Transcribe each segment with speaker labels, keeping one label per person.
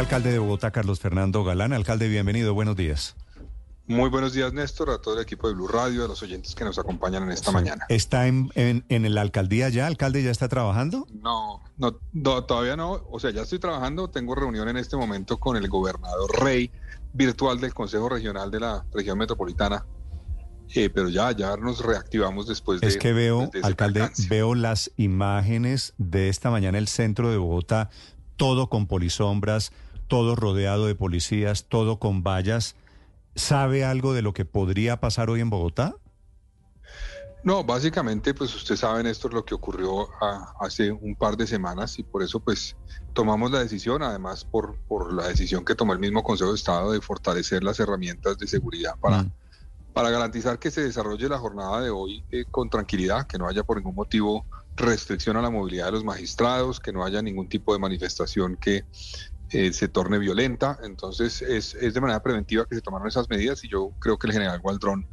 Speaker 1: alcalde de Bogotá, Carlos Fernando Galán. Alcalde, bienvenido, buenos días.
Speaker 2: Muy buenos días, Néstor, a todo el equipo de Blue Radio, a los oyentes que nos acompañan en esta mañana.
Speaker 1: ¿Está en, en, la alcaldía ya? ¿Alcalde ya está trabajando?
Speaker 2: No, no, todavía no. O sea, ya estoy trabajando. Tengo reunión en este momento con el gobernador Rey, virtual del Consejo Regional de la Región Metropolitana. Eh, pero ya, ya nos reactivamos después de...
Speaker 1: Es que veo, alcalde, veo las imágenes de esta mañana el centro de Bogotá, todo con polisombras, todo rodeado de policías, todo con vallas. ¿Sabe algo de lo que podría pasar hoy en Bogotá?
Speaker 2: No, básicamente, pues usted sabe, Néstor, lo que ocurrió hace un par de semanas y por eso, pues, tomamos la decisión, además por, por la decisión que tomó el mismo Consejo de Estado de fortalecer las herramientas de seguridad para, mm. para garantizar que se desarrolle la jornada de hoy eh, con tranquilidad, que no haya por ningún motivo restricción a la movilidad de los magistrados, que no haya ningún tipo de manifestación que eh, se torne violenta. Entonces es, es, de manera preventiva que se tomaron esas medidas y yo creo que el general Gualdrón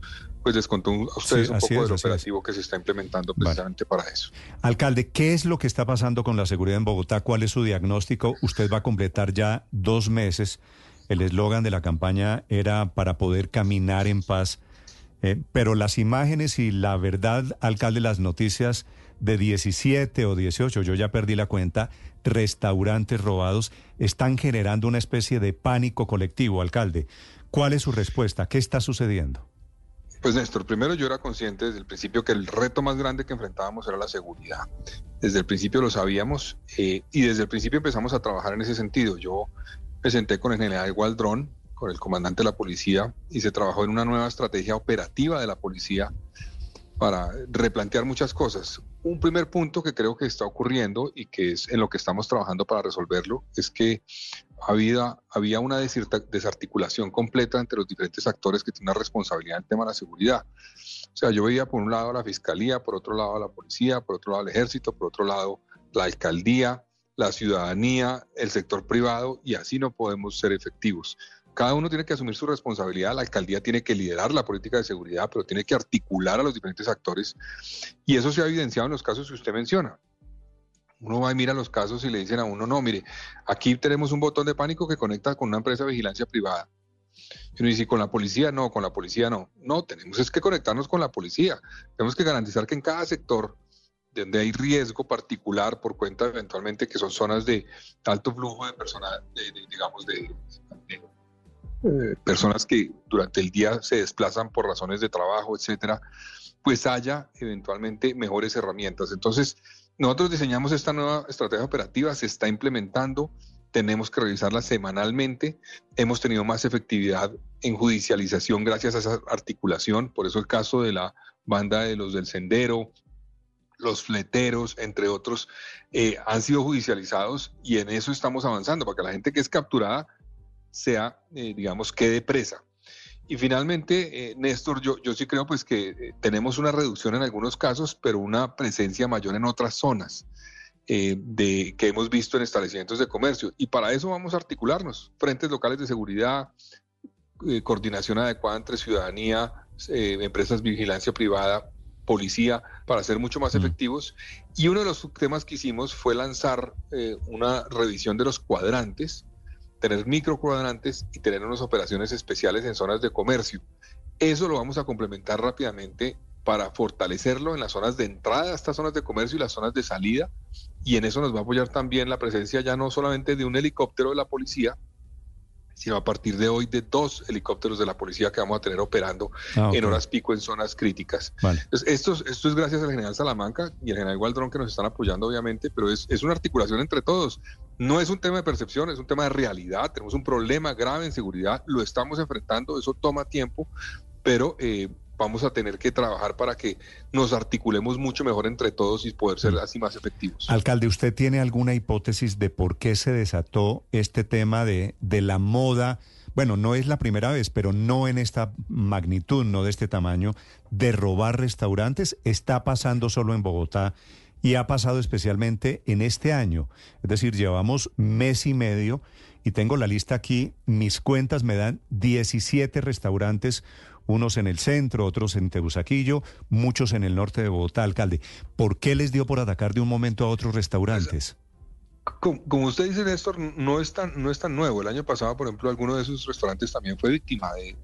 Speaker 2: pues les contó a ustedes un poco del operativo que se está implementando precisamente para eso.
Speaker 1: Alcalde, ¿qué es lo que está pasando con la seguridad en Bogotá? ¿Cuál es su diagnóstico? Usted va a completar ya dos meses. El eslogan de la campaña era para poder caminar en paz. Eh, pero las imágenes y la verdad, alcalde, las noticias de 17 o 18, yo ya perdí la cuenta, restaurantes robados, están generando una especie de pánico colectivo, alcalde. ¿Cuál es su respuesta? ¿Qué está sucediendo?
Speaker 2: Pues Néstor, primero yo era consciente desde el principio que el reto más grande que enfrentábamos era la seguridad. Desde el principio lo sabíamos eh, y desde el principio empezamos a trabajar en ese sentido. Yo me senté con el general Gualdrón, con el comandante de la policía y se trabajó en una nueva estrategia operativa de la policía para replantear muchas cosas. Un primer punto que creo que está ocurriendo y que es en lo que estamos trabajando para resolverlo es que había, había una desarticulación completa entre los diferentes actores que tienen una responsabilidad en el tema de la seguridad. O sea, yo veía por un lado a la fiscalía, por otro lado a la policía, por otro lado al ejército, por otro lado la alcaldía, la ciudadanía, el sector privado, y así no podemos ser efectivos. Cada uno tiene que asumir su responsabilidad, la alcaldía tiene que liderar la política de seguridad, pero tiene que articular a los diferentes actores y eso se ha evidenciado en los casos que usted menciona. Uno va y mira los casos y le dicen a uno, no, mire, aquí tenemos un botón de pánico que conecta con una empresa de vigilancia privada. Y uno dice, ¿con la policía? No, con la policía no. No, tenemos es que conectarnos con la policía. Tenemos que garantizar que en cada sector donde hay riesgo particular por cuenta eventualmente que son zonas de alto flujo de personas, digamos, de, eh, personas que durante el día se desplazan por razones de trabajo, etcétera, pues haya eventualmente mejores herramientas. Entonces, nosotros diseñamos esta nueva estrategia operativa, se está implementando, tenemos que revisarla semanalmente. Hemos tenido más efectividad en judicialización gracias a esa articulación, por eso el caso de la banda de los del sendero, los fleteros, entre otros, eh, han sido judicializados y en eso estamos avanzando, para que la gente que es capturada sea, eh, digamos, quede presa. Y finalmente, eh, Néstor, yo, yo sí creo pues que eh, tenemos una reducción en algunos casos, pero una presencia mayor en otras zonas de, que hemos visto en establecimientos de comercio. Y para eso vamos a articularnos, frentes locales de seguridad, coordinación adecuada entre ciudadanía, empresas de vigilancia privada, policía, para ser mucho más mm. efectivos. Y uno de los temas que hicimos fue lanzar una revisión de los cuadrantes tener microcuadrantes y tener unas operaciones especiales en zonas de comercio. Eso lo vamos a complementar rápidamente para fortalecerlo en las zonas de entrada a estas zonas de comercio y las zonas de salida. Y en eso nos va a apoyar también la presencia ya no solamente de un helicóptero de la policía, sino a partir de hoy de dos helicópteros de la policía que vamos a tener operando ah, en horas pico en zonas críticas. Entonces, esto, esto es gracias al general Salamanca y al general Gualdrón que nos están apoyando, obviamente, pero es, es una articulación entre todos. No es un tema de percepción, es un tema de realidad. Tenemos un problema grave en seguridad, lo estamos enfrentando, eso toma tiempo, pero eh, vamos a tener que trabajar para que nos articulemos mucho mejor entre todos y poder ser mm. así más efectivos.
Speaker 1: Alcalde, ¿usted tiene alguna hipótesis de por qué se desató este tema de, de la moda? Bueno, no es la primera vez, pero no en esta magnitud, no de este tamaño, de robar restaurantes. ¿Está pasando solo en Bogotá y ha pasado especialmente en este año? Es decir, llevamos mes y medio y tengo la lista aquí, mis cuentas me dan 17 restaurantes unos en el centro, otros en Tebusaquillo, muchos en el norte de Bogotá, alcalde. ¿Por qué les dio por atacar de un momento a otros restaurantes?
Speaker 2: como, usted dice, Néstor, no es, tan, no es tan nuevo. El año pasado, por ejemplo, alguno de esos restaurantes también fue víctima de,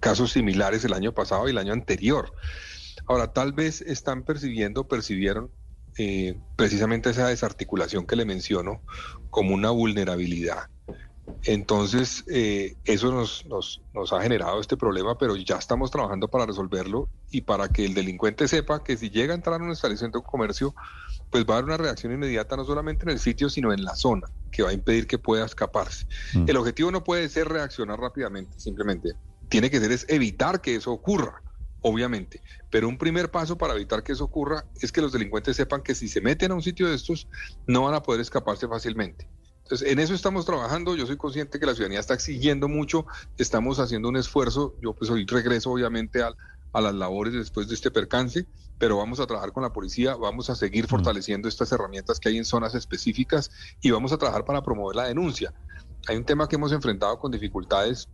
Speaker 2: casos similares el año pasado y el año anterior. Ahora, tal vez están percibiendo, percibieron eh, precisamente esa desarticulación que le menciono como una vulnerabilidad. Entonces, eh, eso nos, nos, nos, ha generado este problema, pero ya estamos trabajando para resolverlo y para que el delincuente sepa que si llega a entrar a un establecimiento de comercio, pues va a haber una reacción inmediata no solamente en el sitio, sino en la zona, que va a impedir que pueda escaparse. Mm. El objetivo no puede ser reaccionar rápidamente, simplemente tiene que ser es evitar que eso ocurra, obviamente. Pero un primer paso para evitar que eso ocurra es que los delincuentes sepan que si se meten a un sitio de estos, no van a poder escaparse fácilmente. Entonces, en eso estamos trabajando. Yo soy consciente que la ciudadanía está exigiendo mucho. Estamos haciendo un esfuerzo. Yo pues hoy regreso obviamente a, a las labores después de este percance, pero vamos a trabajar con la policía, vamos a seguir mm. fortaleciendo estas herramientas que hay en zonas específicas y vamos a trabajar para promover la denuncia. Hay un tema que hemos enfrentado con dificultades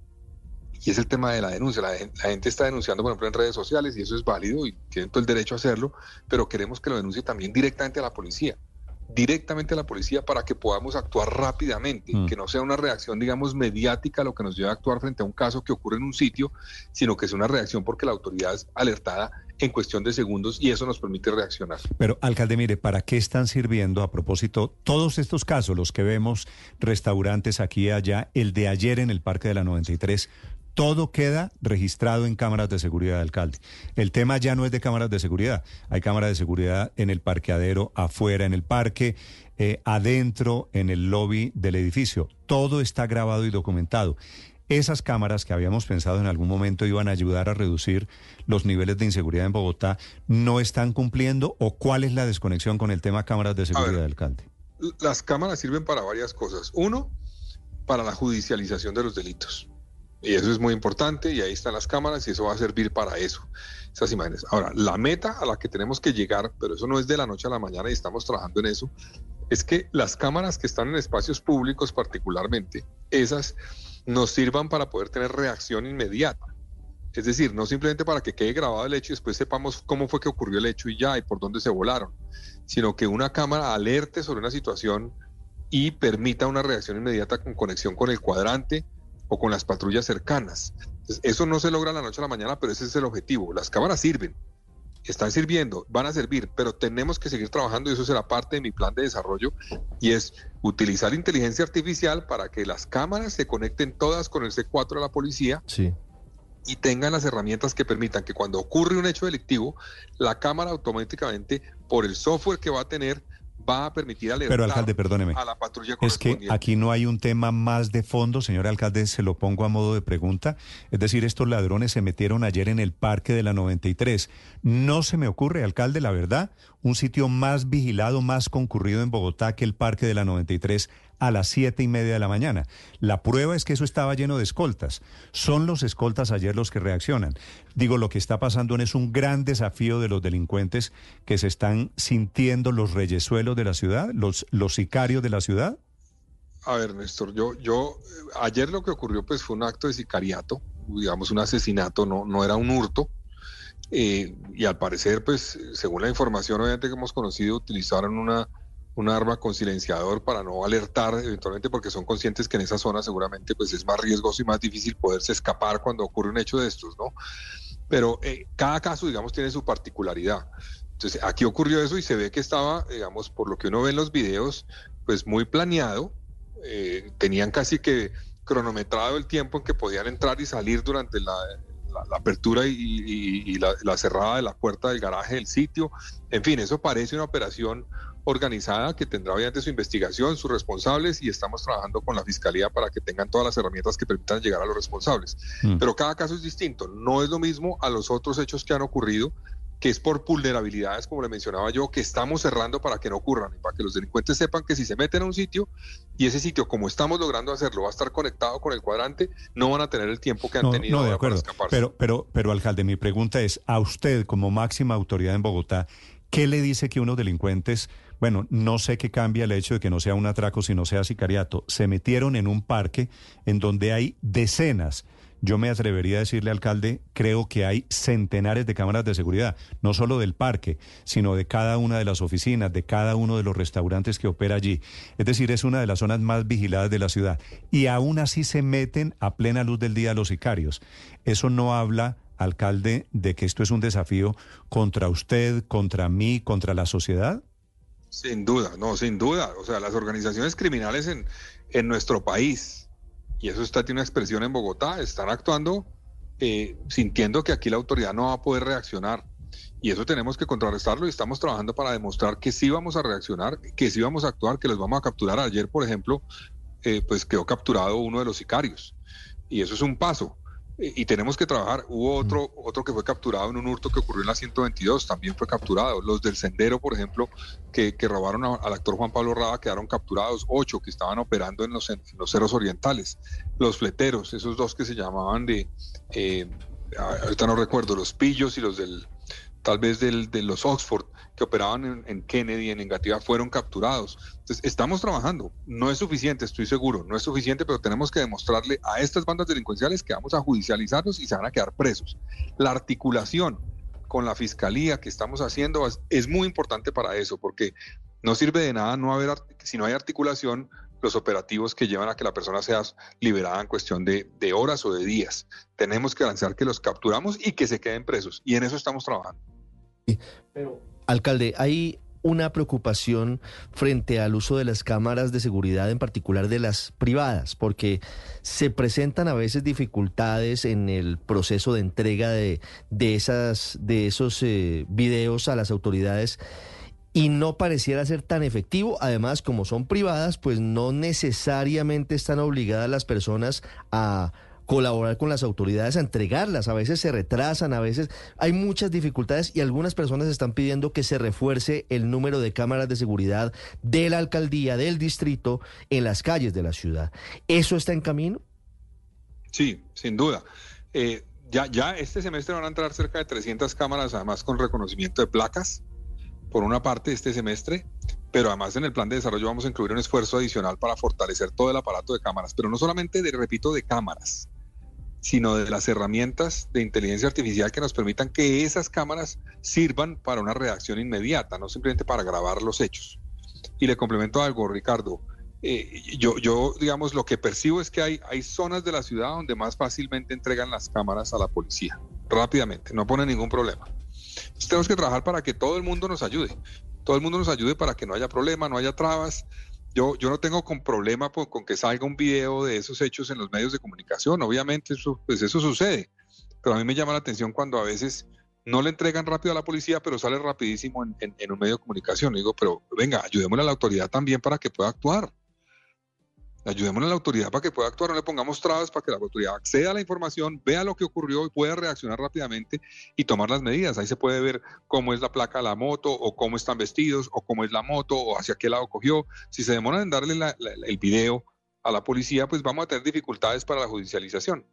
Speaker 2: y es el tema de la denuncia. La, gente está denunciando, por ejemplo, en redes sociales y eso es válido y tienen todo el derecho a hacerlo, pero queremos que lo denuncie también directamente a la policía directamente a la policía para que podamos actuar rápidamente, mm. que no sea una reacción, digamos, mediática lo que nos lleva a actuar frente a un caso que ocurre en un sitio, sino que es una reacción porque la autoridad es alertada en cuestión de segundos y eso nos permite reaccionar.
Speaker 1: Pero, alcalde, mire, ¿para qué están sirviendo a propósito todos estos casos, los que vemos, restaurantes aquí y allá, el de ayer en el Parque de la 93? Todo queda registrado en cámaras de seguridad, alcalde. El tema ya no es de cámaras de seguridad. Hay cámaras de seguridad en el parqueadero, afuera en el parque, eh, adentro en el lobby del edificio. Todo está grabado y documentado. Esas cámaras que habíamos pensado en algún momento iban a ayudar a reducir los niveles de inseguridad en Bogotá, ¿no están cumpliendo o cuál es la desconexión con el tema cámaras de seguridad, alcalde?
Speaker 2: Las cámaras sirven para varias cosas. Uno, para la judicialización de los delitos. Y eso es muy importante y ahí están las cámaras y eso va a servir para eso, esas imágenes. Ahora, la meta a la que tenemos que llegar, pero eso no es de la noche a la mañana y estamos trabajando en eso, es que las cámaras que están en espacios públicos particularmente, esas nos sirvan para poder tener reacción inmediata. Es decir, no simplemente para que quede grabado el hecho y después sepamos cómo fue que ocurrió el hecho y ya, y por dónde se volaron, sino que una cámara alerte sobre una situación y permita una reacción inmediata con conexión con el cuadrante, o con las patrullas cercanas. eso no se logra la noche a la mañana, pero ese es el objetivo. Las cámaras sirven, están sirviendo, van a servir, pero tenemos que seguir trabajando y eso será parte de mi plan de desarrollo y es utilizar inteligencia artificial para que las cámaras se conecten todas con el C4 de la policía. Y tengan las herramientas que permitan que cuando ocurre un hecho delictivo, la cámara automáticamente, por el software que va a tener, va a permitir alertar
Speaker 1: Pero, alcalde, perdóneme.
Speaker 2: a la patrulla
Speaker 1: Es que aquí no hay un tema más de fondo, señor alcalde, se lo pongo a modo de pregunta. Es decir, estos ladrones se metieron ayer en el parque de la 93. No se me ocurre, alcalde, la verdad, un sitio más vigilado, más concurrido en Bogotá que el parque de la 93 a las siete y media de la mañana. La prueba es que eso estaba lleno de escoltas. Son los escoltas ayer los que reaccionan. Digo, lo que está pasando es un gran desafío de los delincuentes que se están sintiendo los reyesuelos de la ciudad, los, los sicarios de la ciudad.
Speaker 2: A ver, Néstor, yo, yo, ayer lo que ocurrió pues fue un acto de sicariato, digamos un asesinato, no, no era un hurto. Eh, y al parecer, pues, según la información obviamente que hemos conocido, utilizaron una, un arma con silenciador para no alertar eventualmente porque son conscientes que en esa zona seguramente pues es más riesgoso y más difícil poderse escapar cuando ocurre un hecho de estos, ¿no? Pero eh, cada caso, digamos, tiene su particularidad. Entonces, aquí ocurrió eso y se ve que estaba, digamos, por lo que uno ve en los videos, pues muy planeado. Eh, tenían casi que cronometrado el tiempo en que podían entrar y salir durante la, apertura y, la, la cerrada de la puerta del garaje del sitio. En fin, eso parece una operación organizada que tendrá obviamente su investigación, sus responsables y estamos trabajando con la Fiscalía para que tengan todas las herramientas que permitan llegar a los responsables. Mm. Pero cada caso es distinto, no es lo mismo a los otros hechos que han ocurrido, que es por vulnerabilidades, como le mencionaba yo, que estamos cerrando para que no ocurran y para que los delincuentes sepan que si se meten a un sitio y ese sitio, como estamos logrando hacerlo, va a estar conectado con el cuadrante, no van a tener el tiempo que han tenido
Speaker 1: no, de acuerdo. para Pero, pero, pero, alcalde, mi pregunta es, a usted como máxima autoridad en Bogotá, ¿qué le dice que unos delincuentes bueno, no sé qué cambia el hecho de que no sea un atraco, sino sea sicariato. Se metieron en un parque en donde hay decenas, yo me atrevería a decirle, alcalde, creo que hay centenares de cámaras de seguridad, no solo del parque, sino de cada una de las oficinas, de cada uno de los restaurantes que opera allí. Es decir, es una de las zonas más vigiladas de la ciudad. Y aún así se meten a plena luz del día los sicarios. Eso no habla alcalde, de que esto es un desafío contra usted, contra mí, contra la sociedad?
Speaker 2: Sin duda, no, sin duda. O sea, las organizaciones criminales en, en nuestro país, y eso está tiene una expresión en Bogotá, están actuando eh, sintiendo que aquí la autoridad no va a poder reaccionar. Y eso tenemos que contrarrestarlo y estamos trabajando para demostrar que sí vamos a reaccionar, que sí vamos a actuar, que los vamos a capturar. Ayer, por ejemplo, eh, pues quedó capturado uno de los sicarios. Y eso es un paso y tenemos que trabajar. Hubo otro, otro que fue capturado en un hurto que ocurrió en la 122, también fue capturado. Los del Sendero, por ejemplo, que, robaron al actor Juan Pablo Rada, quedaron capturados, ocho que estaban operando en los, en los ceros orientales. Los fleteros, esos dos que se llamaban de, eh, ahorita no recuerdo, los pillos y los del, tal vez del, de los Oxford, que operaban en, Kennedy, en Engativa, fueron capturados. Entonces, estamos trabajando. No es suficiente, estoy seguro, no es suficiente, pero tenemos que demostrarle a estas bandas delincuenciales que vamos a judicializarlos y se van a quedar presos. La articulación con la fiscalía que estamos haciendo es, muy importante para eso, porque no sirve de nada no haber, si no hay articulación, los operativos que llevan a que la persona sea liberada en cuestión de, de horas o de días. Tenemos que lanzar que los capturamos y que se queden presos. Y en eso estamos trabajando.
Speaker 3: Pero, alcalde, hay una preocupación frente al uso de las cámaras de seguridad, en particular de las privadas, porque se presentan a veces dificultades en el proceso de entrega de, de, esas, de esos eh, videos a las autoridades y no pareciera ser tan efectivo. Además, como son privadas, pues no necesariamente están obligadas las personas a colaborar con las autoridades a entregarlas. A veces se retrasan, a veces hay muchas dificultades y algunas personas están pidiendo que se refuerce el número de cámaras de seguridad de la alcaldía, del distrito, en las calles de la ciudad. ¿Eso está en camino?
Speaker 2: Sí, sin duda. Eh, ya, ya este semestre van a entrar cerca de 300 cámaras, además con reconocimiento de placas, por una parte este semestre, pero además en el plan de desarrollo vamos a incluir un esfuerzo adicional para fortalecer todo el aparato de cámaras, pero no solamente de, repito, de cámaras, sino de las herramientas de inteligencia artificial que nos permitan que esas cámaras sirvan para una reacción inmediata, no simplemente para grabar los hechos. Y le complemento algo, Ricardo. Eh, yo, digamos, lo que percibo es que hay, hay zonas de la ciudad donde más fácilmente entregan las cámaras a la policía, rápidamente, no pone ningún problema. Tenemos que trabajar para que todo el mundo nos ayude, todo el mundo nos ayude para que no haya problema, no haya trabas, yo, yo no tengo con problema con que salga un video de esos hechos en los medios de comunicación, obviamente eso, pues eso sucede, pero a mí me llama la atención cuando a veces no le entregan rápido a la policía, pero sale rapidísimo en, en un medio de comunicación. digo, pero venga, ayudémosle a la autoridad también para que pueda actuar. Ayudémosle a la autoridad para que pueda actuar, no le pongamos trabas para que la autoridad acceda a la información, vea lo que ocurrió y pueda reaccionar rápidamente y tomar las medidas. Ahí se puede ver cómo es la placa de la moto, o cómo están vestidos, o cómo es la moto, o hacia qué lado cogió. Si se demoran en darle el video a la policía, pues vamos a tener dificultades para la judicialización.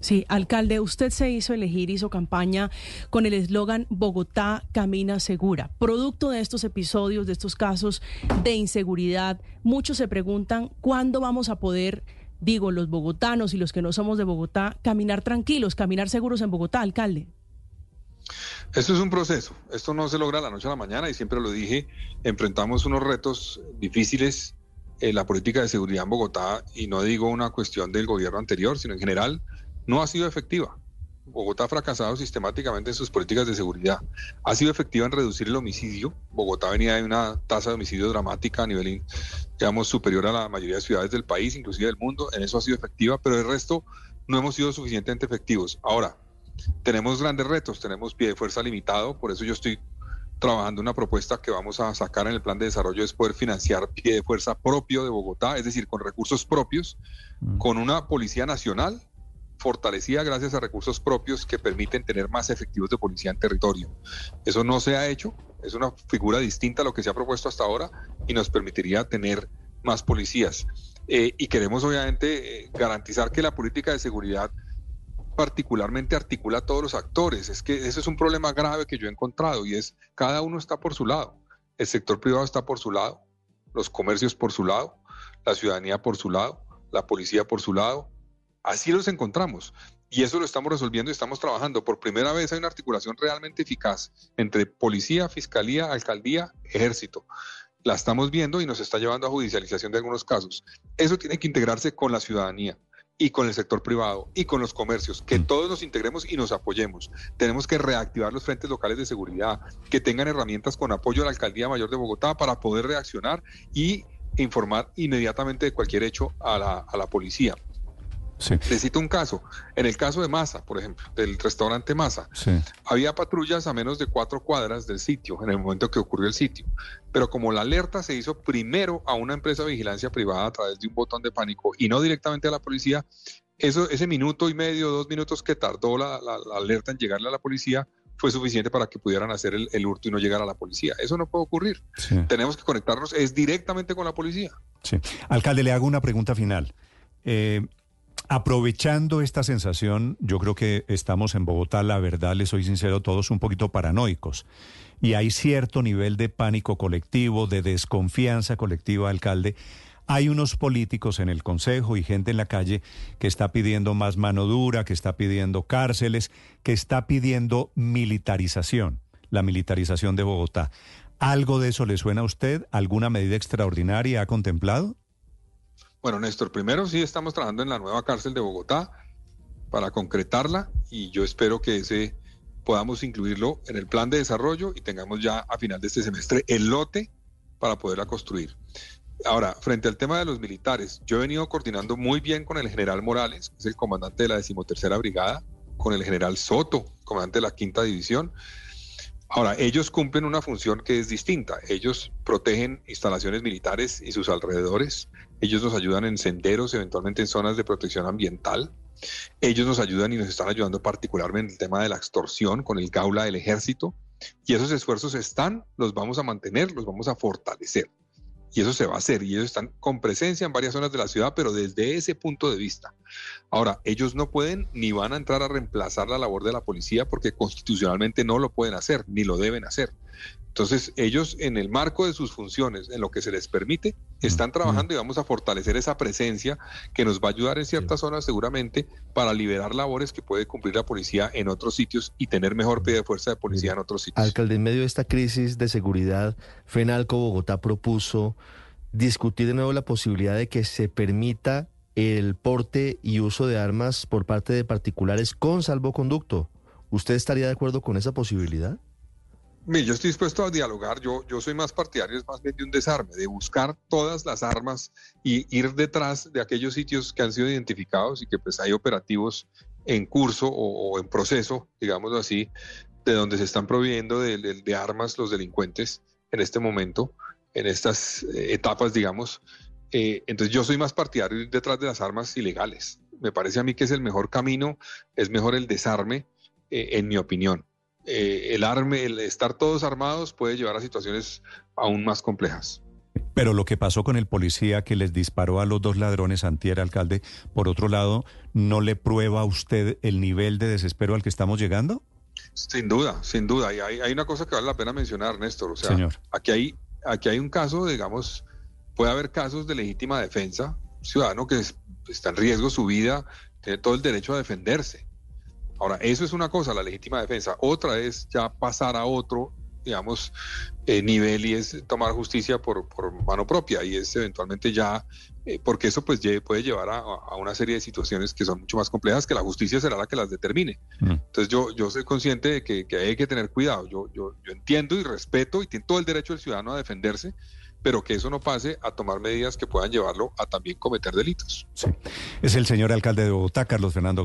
Speaker 4: Sí, alcalde, usted se hizo elegir, hizo campaña con el eslogan Bogotá camina segura. Producto de estos episodios, de estos casos de inseguridad, muchos se preguntan cuándo vamos a poder, digo, los bogotanos y los que no somos de Bogotá, caminar tranquilos, caminar seguros en Bogotá, alcalde.
Speaker 2: Esto es un proceso, esto no se logra de la noche a la mañana y siempre lo dije, enfrentamos unos retos difíciles en la política de seguridad en Bogotá y no digo una cuestión del gobierno anterior, sino en general no ha sido efectiva. Bogotá ha fracasado sistemáticamente en sus políticas de seguridad. Ha sido efectiva en reducir el homicidio. Bogotá venía de una tasa de homicidio dramática a nivel, digamos, superior a la mayoría de ciudades del país, inclusive del mundo. En eso ha sido efectiva, pero el resto no hemos sido suficientemente efectivos. Ahora, tenemos grandes retos, tenemos pie de fuerza limitado, por eso yo estoy trabajando una propuesta que vamos a sacar en el plan de desarrollo es poder financiar pie de fuerza propio de Bogotá, es decir, con recursos propios, mm. con una policía nacional fortalecida gracias a recursos propios que permiten tener más efectivos de policía en territorio. Eso no se ha hecho, es una figura distinta a lo que se ha propuesto hasta ahora y nos permitiría tener más policías. Eh, y queremos obviamente eh, garantizar que la política de seguridad particularmente articula a todos los actores. Es que ese es un problema grave que yo he encontrado y es cada uno está por su lado. El sector privado está por su lado, los comercios por su lado, la ciudadanía por su lado, la policía por su lado, Así los encontramos. Y eso lo estamos resolviendo y estamos trabajando. Por primera vez hay una articulación realmente eficaz entre policía, fiscalía, alcaldía, ejército. La estamos viendo y nos está llevando a judicialización de algunos casos. Eso tiene que integrarse con la ciudadanía y con el sector privado y con los comercios, que mm. todos nos integremos y nos apoyemos. Tenemos que reactivar los frentes locales de seguridad, que tengan herramientas con apoyo a la Alcaldía Mayor de Bogotá para poder reaccionar y informar inmediatamente de cualquier hecho a la, a la policía. Sí. cito un caso. En el caso de Masa, por ejemplo, del restaurante Masa, había patrullas a menos de cuatro cuadras del sitio en el momento que ocurrió el sitio. Pero como la alerta se hizo primero a una empresa de vigilancia privada a través de un botón de pánico y no directamente a la policía, eso, ese minuto y medio, dos minutos que tardó la, alerta en llegarle a la policía fue suficiente para que pudieran hacer el, hurto y no llegar a la policía. Eso no puede ocurrir. Tenemos que conectarnos es directamente con la policía.
Speaker 1: Sí. Alcalde, le hago una pregunta final. Eh, Aprovechando esta sensación, yo creo que estamos en Bogotá, la verdad, les soy sincero, todos un poquito paranoicos. Y hay cierto nivel de pánico colectivo, de desconfianza colectiva, alcalde. Hay unos políticos en el Consejo y gente en la calle que está pidiendo más mano dura, que está pidiendo cárceles, que está pidiendo militarización, la militarización de Bogotá. ¿Algo de eso le suena a usted? ¿Alguna medida extraordinaria ha contemplado?
Speaker 2: Bueno, Néstor, primero sí estamos trabajando en la nueva cárcel de Bogotá para concretarla y yo espero que ese podamos incluirlo en el plan de desarrollo y tengamos ya a final de este semestre el lote para poderla construir. Ahora, frente al tema de los militares, yo he venido coordinando muy bien con el general Morales, que es el comandante de la decimotercera brigada, con el general Soto, comandante de la quinta división, Ahora, ellos cumplen una función que es distinta. Ellos protegen instalaciones militares y sus alrededores. Ellos nos ayudan en senderos, eventualmente en zonas de protección ambiental. Ellos nos ayudan y nos están ayudando particularmente en el tema de la extorsión con el Gaula del ejército. Y esos esfuerzos están, los vamos a mantener, los vamos a fortalecer y eso se va a hacer. Y ellos están con presencia en varias zonas de la ciudad, pero desde ese punto de vista. Ahora, ellos no pueden ni van a entrar a reemplazar la labor de la policía porque constitucionalmente no lo pueden hacer, ni lo deben hacer. Entonces, ellos en el marco de sus funciones, en lo que se les permite, están trabajando y vamos a fortalecer esa presencia que nos va a ayudar en ciertas zonas seguramente para liberar labores que puede cumplir la policía en otros sitios y tener mejor pie de fuerza de policía en otros sitios.
Speaker 3: Alcalde, en medio de esta crisis de seguridad, FENALCO Bogotá propuso discutir de nuevo la posibilidad de que se permita el porte y uso de armas por parte de particulares con salvoconducto. ¿Usted estaría de acuerdo con esa posibilidad?
Speaker 2: Yo estoy dispuesto a dialogar. Yo, yo soy más partidario, es más bien de un desarme, de buscar todas las armas y ir detrás de aquellos sitios que han sido identificados y que pues hay operativos en curso o, en proceso, digámoslo así, de donde se están proveyendo de, armas los delincuentes en este momento, en estas eh, etapas, digamos. Eh, entonces yo soy más partidario de ir detrás de las armas ilegales. Me parece a mí que es el mejor camino, es mejor el desarme, eh, en mi opinión. Eh, el arme, el estar todos armados puede llevar a situaciones aún más complejas.
Speaker 1: Pero lo que pasó con el policía que les disparó a los dos ladrones antier, alcalde, por otro lado, ¿no le prueba a usted el nivel de desespero al que estamos llegando?
Speaker 2: Sin duda, sin duda. Y hay, una cosa que vale la pena mencionar, Néstor. O sea, Aquí, hay, aquí hay un caso, digamos, puede haber casos de legítima defensa. ciudadano que está en riesgo su vida, tiene todo el derecho a defenderse. Ahora, eso es una cosa, la legítima defensa. Otra es ya pasar a otro, digamos, eh, nivel y es tomar justicia por, mano propia y es eventualmente ya, eh, porque eso pues puede llevar a, una serie de situaciones que son mucho más complejas que la justicia será la que las determine. Mm. Entonces yo, yo soy consciente de que, hay que tener cuidado. Yo, yo, yo entiendo y respeto y tiene todo el derecho del ciudadano a defenderse, pero que eso no pase a tomar medidas que puedan llevarlo a también cometer delitos.
Speaker 1: Sí. Es el señor alcalde de Bogotá, Carlos Fernando.